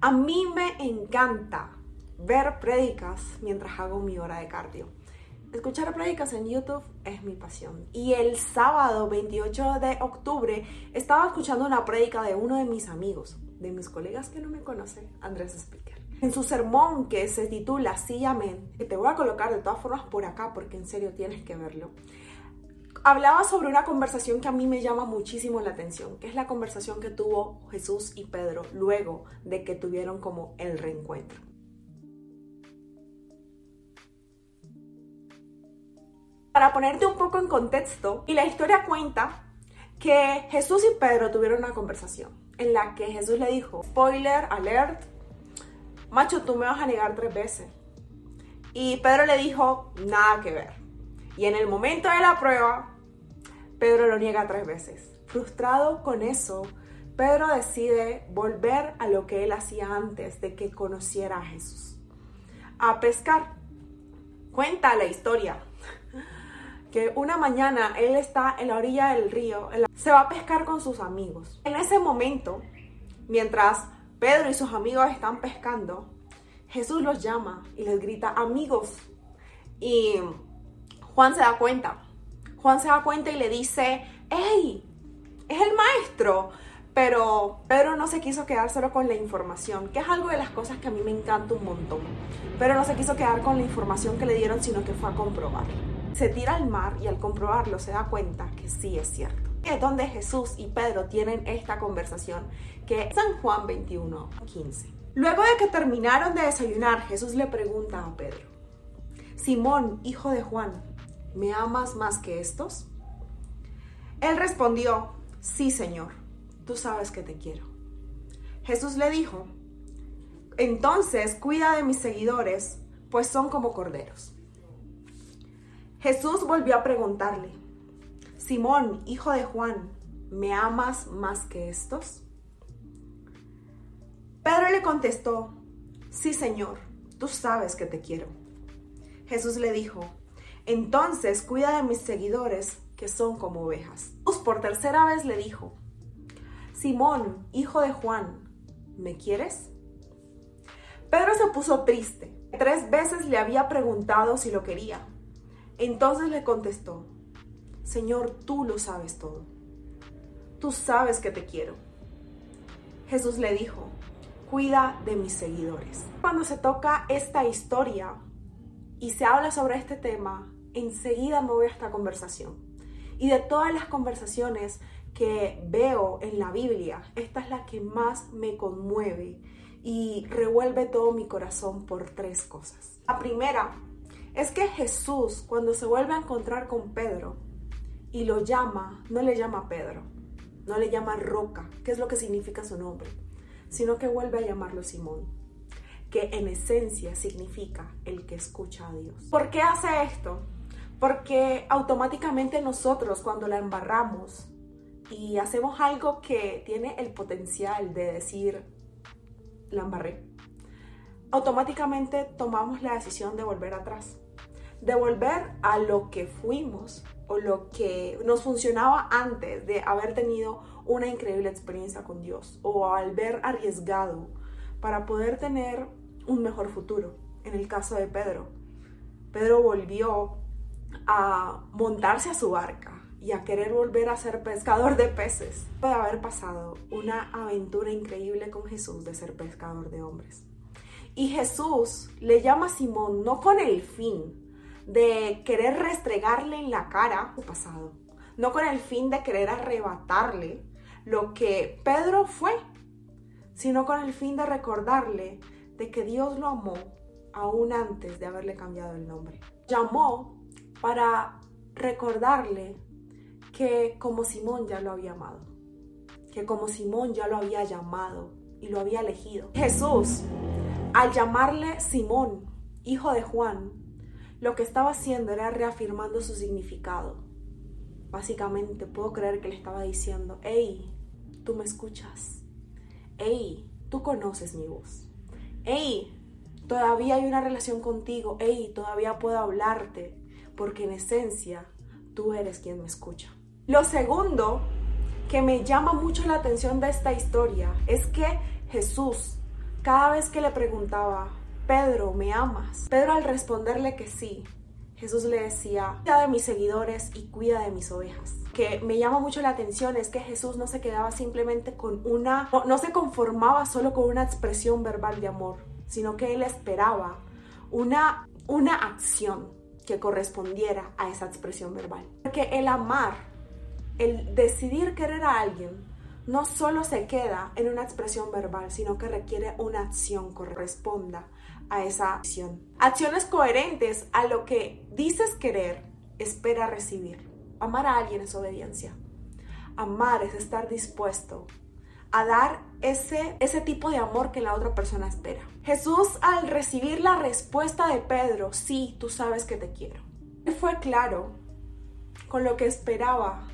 A mí me encanta ver prédicas mientras hago mi hora de cardio. Escuchar prédicas en YouTube es mi pasión. Y el sábado 28 de octubre estaba escuchando una prédica de uno de mis amigos, de mis colegas que no me conocen, Andrés Speaker. En su sermón que se titula Sí, amén, que te voy a colocar de todas formas por acá porque en serio tienes que verlo hablaba sobre una conversación que a mí me llama muchísimo la atención, que es la conversación que tuvo Jesús y Pedro luego de que tuvieron como el reencuentro. Para ponerte un poco en contexto, y la historia cuenta que Jesús y Pedro tuvieron una conversación en la que Jesús le dijo, spoiler, alert, macho, tú me vas a negar tres veces. Y Pedro le dijo, nada que ver. Y en el momento de la prueba, Pedro lo niega tres veces. Frustrado con eso, Pedro decide volver a lo que él hacía antes de que conociera a Jesús. A pescar. Cuenta la historia que una mañana él está en la orilla del río, se va a pescar con sus amigos. En ese momento, mientras Pedro y sus amigos están pescando, Jesús los llama y les grita, amigos. Y Juan se da cuenta. Juan se da cuenta y le dice, ¡Ey! Es el maestro. Pero Pedro no se quiso quedar solo con la información, que es algo de las cosas que a mí me encanta un montón. Pero no se quiso quedar con la información que le dieron, sino que fue a comprobarlo. Se tira al mar y al comprobarlo se da cuenta que sí es cierto. Es donde Jesús y Pedro tienen esta conversación, que es San Juan 21, 15. Luego de que terminaron de desayunar, Jesús le pregunta a Pedro, Simón, hijo de Juan, ¿me amas más que estos? Él respondió, sí, Señor, tú sabes que te quiero. Jesús le dijo, entonces cuida de mis seguidores, pues son como corderos. Jesús volvió a preguntarle, Simón, hijo de Juan, ¿me amas más que estos? Pedro le contestó, sí, Señor, tú sabes que te quiero. Jesús le dijo, entonces cuida de mis seguidores, que son como ovejas. Por tercera vez le dijo, Simón, hijo de Juan, ¿me quieres? Pedro se puso triste. Tres veces le había preguntado si lo quería. Entonces le contestó, Señor, tú lo sabes todo. Tú sabes que te quiero. Jesús le dijo, cuida de mis seguidores. Cuando se toca esta historia y se habla sobre este tema, enseguida me voy a esta conversación. Y de todas las conversaciones que veo en la Biblia, esta es la que más me conmueve y revuelve todo mi corazón por tres cosas. La primera es que Jesús, cuando se vuelve a encontrar con Pedro y lo llama, no le llama Pedro, no le llama Roca, que es lo que significa su nombre, sino que vuelve a llamarlo Simón, que en esencia significa el que escucha a Dios. ¿Por qué hace esto? Porque automáticamente nosotros cuando la embarramos y hacemos algo que tiene el potencial de decir, la embarré, automáticamente tomamos la decisión de volver atrás, de volver a lo que fuimos o lo que nos funcionaba antes de haber tenido una increíble experiencia con Dios o al ver arriesgado para poder tener un mejor futuro. En el caso de Pedro, Pedro volvió a montarse a su barca y a querer volver a ser pescador de peces. Puede haber pasado una aventura increíble con Jesús de ser pescador de hombres. Y Jesús le llama a Simón no con el fin de querer restregarle en la cara su pasado, no con el fin de querer arrebatarle lo que Pedro fue, sino con el fin de recordarle de que Dios lo amó aún antes de haberle cambiado el nombre. Llamó para recordarle que como Simón ya lo había amado, que como Simón ya lo había llamado y lo había elegido. Jesús, al llamarle Simón, hijo de Juan, lo que estaba haciendo era reafirmando su significado. Básicamente puedo creer que le estaba diciendo, hey, tú me escuchas. Hey, tú conoces mi voz. Hey, todavía hay una relación contigo. Hey, todavía puedo hablarte porque en esencia tú eres quien me escucha. Lo segundo que me llama mucho la atención de esta historia es que Jesús cada vez que le preguntaba, Pedro, ¿me amas? Pedro al responderle que sí, Jesús le decía, cuida de mis seguidores y cuida de mis ovejas. Que me llama mucho la atención es que Jesús no se quedaba simplemente con una, no, no se conformaba solo con una expresión verbal de amor, sino que él esperaba una, una acción que correspondiera a esa expresión verbal. Porque el amar, el decidir querer a alguien, no solo se queda en una expresión verbal, sino que requiere una acción que corresponda a esa acción. Acciones coherentes a lo que dices querer, espera recibir. Amar a alguien es obediencia. Amar es estar dispuesto a dar ese, ese tipo de amor que la otra persona espera. Jesús al recibir la respuesta de Pedro, sí, tú sabes que te quiero. Él fue claro con lo que esperaba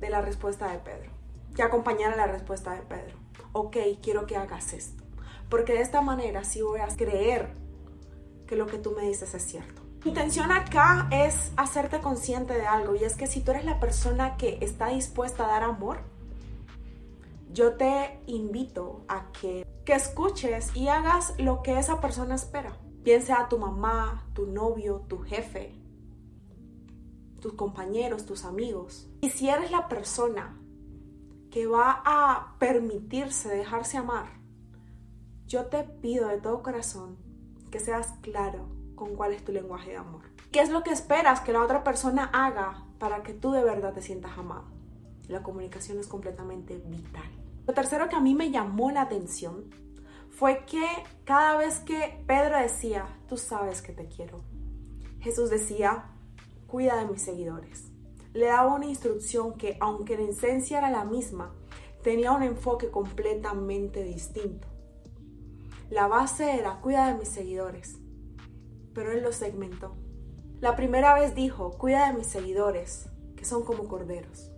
de la respuesta de Pedro que acompañara la respuesta de Pedro. Ok, quiero que hagas esto. Porque de esta manera sí voy a creer que lo que tú me dices es cierto. Mi intención acá es hacerte consciente de algo y es que si tú eres la persona que está dispuesta a dar amor, yo te invito a que, que escuches y hagas lo que esa persona espera. Bien sea tu mamá, tu novio, tu jefe, tus compañeros, tus amigos. Y si eres la persona que va a permitirse dejarse amar, yo te pido de todo corazón que seas claro con cuál es tu lenguaje de amor. ¿Qué es lo que esperas que la otra persona haga para que tú de verdad te sientas amado? La comunicación es completamente vital. Lo tercero que a mí me llamó la atención fue que cada vez que Pedro decía, tú sabes que te quiero, Jesús decía, cuida de mis seguidores le daba una instrucción que, aunque la esencia era la misma, tenía un enfoque completamente distinto. La base era cuida de mis seguidores, pero él lo segmentó. La primera vez dijo, cuida de mis seguidores, que son como corderos.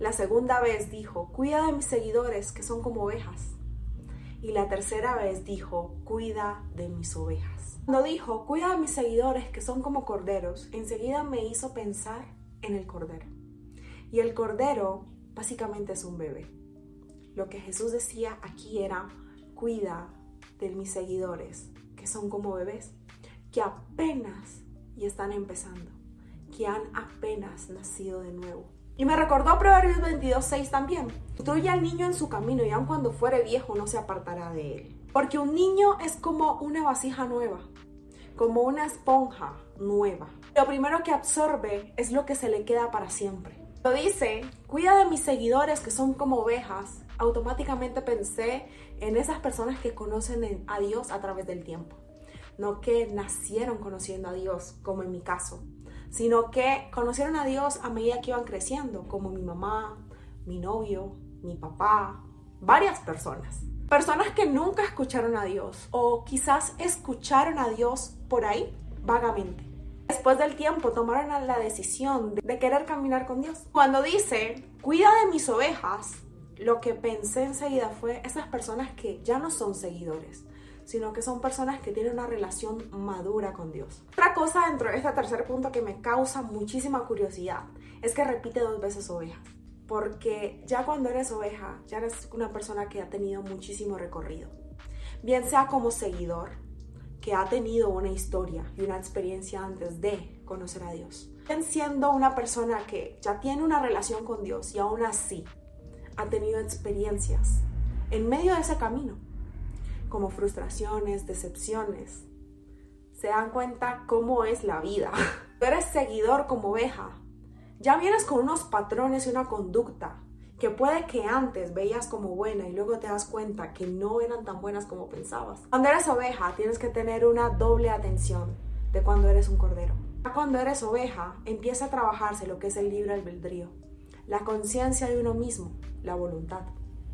La segunda vez dijo, cuida de mis seguidores, que son como ovejas. Y la tercera vez dijo, cuida de mis ovejas. Cuando dijo, cuida de mis seguidores, que son como corderos, enseguida me hizo pensar en el cordero. Y el cordero básicamente es un bebé. Lo que Jesús decía aquí era, cuida de mis seguidores, que son como bebés, que apenas y están empezando, que han apenas nacido de nuevo. Y me recordó Proverbios 22.6 también. Instruye al niño en su camino y aun cuando fuere viejo no se apartará de él. Porque un niño es como una vasija nueva, como una esponja nueva. Lo primero que absorbe es lo que se le queda para siempre. Lo dice, cuida de mis seguidores que son como ovejas. Automáticamente pensé en esas personas que conocen a Dios a través del tiempo. No que nacieron conociendo a Dios, como en mi caso, sino que conocieron a Dios a medida que iban creciendo, como mi mamá, mi novio, mi papá, varias personas. Personas que nunca escucharon a Dios o quizás escucharon a Dios por ahí vagamente después del tiempo tomaron la decisión de querer caminar con Dios. Cuando dice, cuida de mis ovejas, lo que pensé enseguida fue esas personas que ya no son seguidores, sino que son personas que tienen una relación madura con Dios. Otra cosa dentro de este tercer punto que me causa muchísima curiosidad es que repite dos veces ovejas. Porque ya cuando eres oveja, ya eres una persona que ha tenido muchísimo recorrido. Bien sea como seguidor, que ha tenido una historia y una experiencia antes de conocer a Dios. Siendo una persona que ya tiene una relación con Dios y aún así ha tenido experiencias en medio de ese camino, como frustraciones, decepciones, se dan cuenta cómo es la vida. Tú eres seguidor como oveja. Ya vienes con unos patrones y una conducta que puede que antes veías como buena y luego te das cuenta que no eran tan buenas como pensabas. Cuando eres oveja tienes que tener una doble atención de cuando eres un cordero. Cuando eres oveja empieza a trabajarse lo que es el libre albedrío, la conciencia de uno mismo, la voluntad.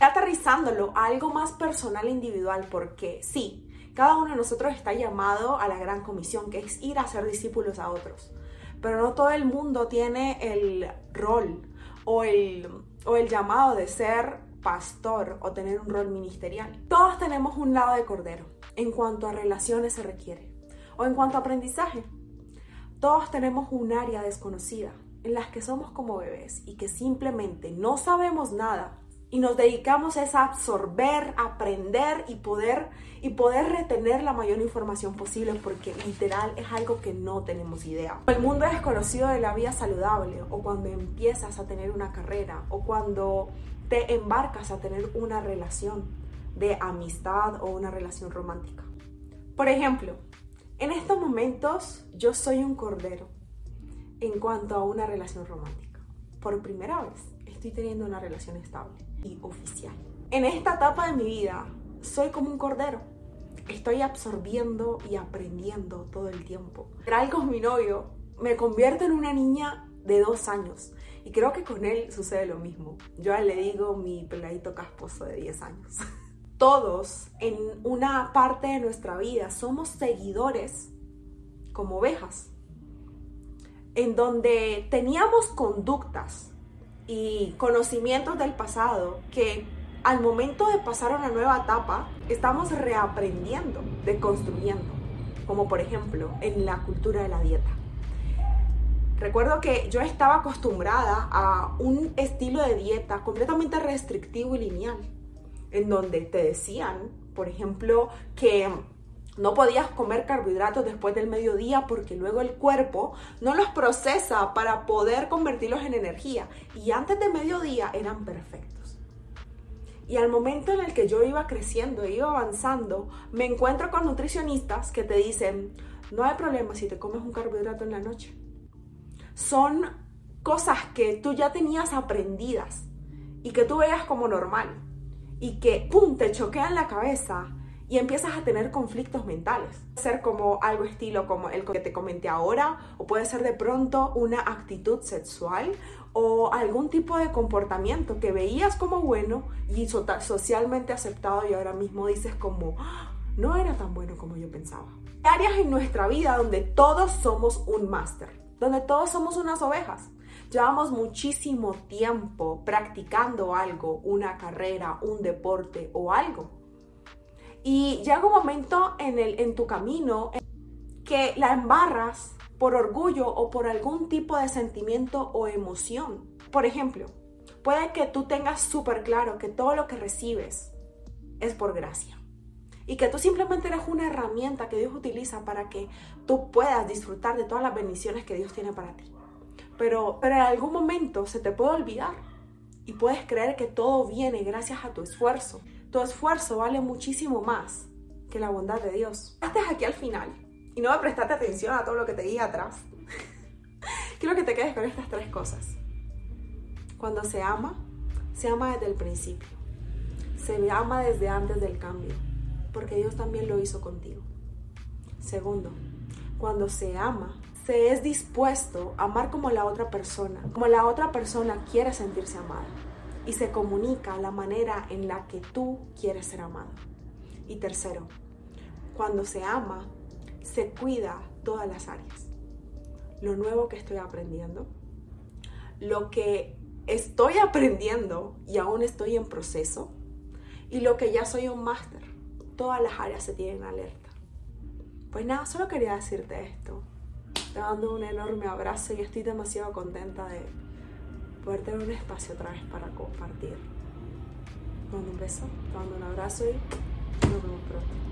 Aterrizándolo a algo más personal e individual porque sí, cada uno de nosotros está llamado a la gran comisión que es ir a ser discípulos a otros. Pero no todo el mundo tiene el rol o el o el llamado de ser pastor o tener un rol ministerial. Todos tenemos un lado de cordero en cuanto a relaciones se requiere o en cuanto a aprendizaje. Todos tenemos un área desconocida en las que somos como bebés y que simplemente no sabemos nada y nos dedicamos a absorber, aprender y poder, y poder retener la mayor información posible porque literal es algo que no tenemos idea. El mundo es desconocido de la vida saludable o cuando empiezas a tener una carrera o cuando te embarcas a tener una relación de amistad o una relación romántica. Por ejemplo, en estos momentos yo soy un cordero en cuanto a una relación romántica. Por primera vez estoy teniendo una relación estable y oficial. En esta etapa de mi vida soy como un cordero. Estoy absorbiendo y aprendiendo todo el tiempo. Trae con mi novio me convierto en una niña de dos años. Y creo que con él sucede lo mismo. Yo le digo mi peladito casposo de 10 años. Todos en una parte de nuestra vida somos seguidores como ovejas, en donde teníamos conductas y conocimientos del pasado que al momento de pasar a una nueva etapa estamos reaprendiendo, deconstruyendo, como por ejemplo en la cultura de la dieta. Recuerdo que yo estaba acostumbrada a un estilo de dieta completamente restrictivo y lineal, en donde te decían, por ejemplo, que no podías comer carbohidratos después del mediodía porque luego el cuerpo no los procesa para poder convertirlos en energía. Y antes de mediodía eran perfectos. Y al momento en el que yo iba creciendo e iba avanzando, me encuentro con nutricionistas que te dicen, no hay problema si te comes un carbohidrato en la noche. Son cosas que tú ya tenías aprendidas y que tú veías como normal y que, ¡pum!, te choquean la cabeza y empiezas a tener conflictos mentales. Puede ser como algo estilo como el que te comenté ahora, o puede ser de pronto una actitud sexual o algún tipo de comportamiento que veías como bueno y socialmente aceptado y ahora mismo dices como ah, no era tan bueno como yo pensaba. Hay áreas en nuestra vida donde todos somos un máster, donde todos somos unas ovejas. Llevamos muchísimo tiempo practicando algo, una carrera, un deporte o algo. Y llega un momento en, el, en tu camino que la embarras por orgullo o por algún tipo de sentimiento o emoción. Por ejemplo, puede que tú tengas súper claro que todo lo que recibes es por gracia. Y que tú simplemente eres una herramienta que Dios utiliza para que tú puedas disfrutar de todas las bendiciones que Dios tiene para ti. Pero, pero en algún momento se te puede olvidar y puedes creer que todo viene gracias a tu esfuerzo. Tu esfuerzo vale muchísimo más que la bondad de Dios. Estás aquí al final y no me prestaste atención a todo lo que te di atrás. Quiero que te quedes con estas tres cosas. Cuando se ama, se ama desde el principio. Se ama desde antes del cambio, porque Dios también lo hizo contigo. Segundo, cuando se ama, se es dispuesto a amar como la otra persona, como la otra persona quiere sentirse amada y se comunica la manera en la que tú quieres ser amado. Y tercero, cuando se ama, se cuida todas las áreas. Lo nuevo que estoy aprendiendo, lo que estoy aprendiendo y aún estoy en proceso, y lo que ya soy un máster. Todas las áreas se tienen alerta. Pues nada, solo quería decirte esto. Te mando un enorme abrazo y estoy demasiado contenta de poder tener un espacio otra vez para compartir. Te mando un beso, te mando un abrazo y nos vemos pronto.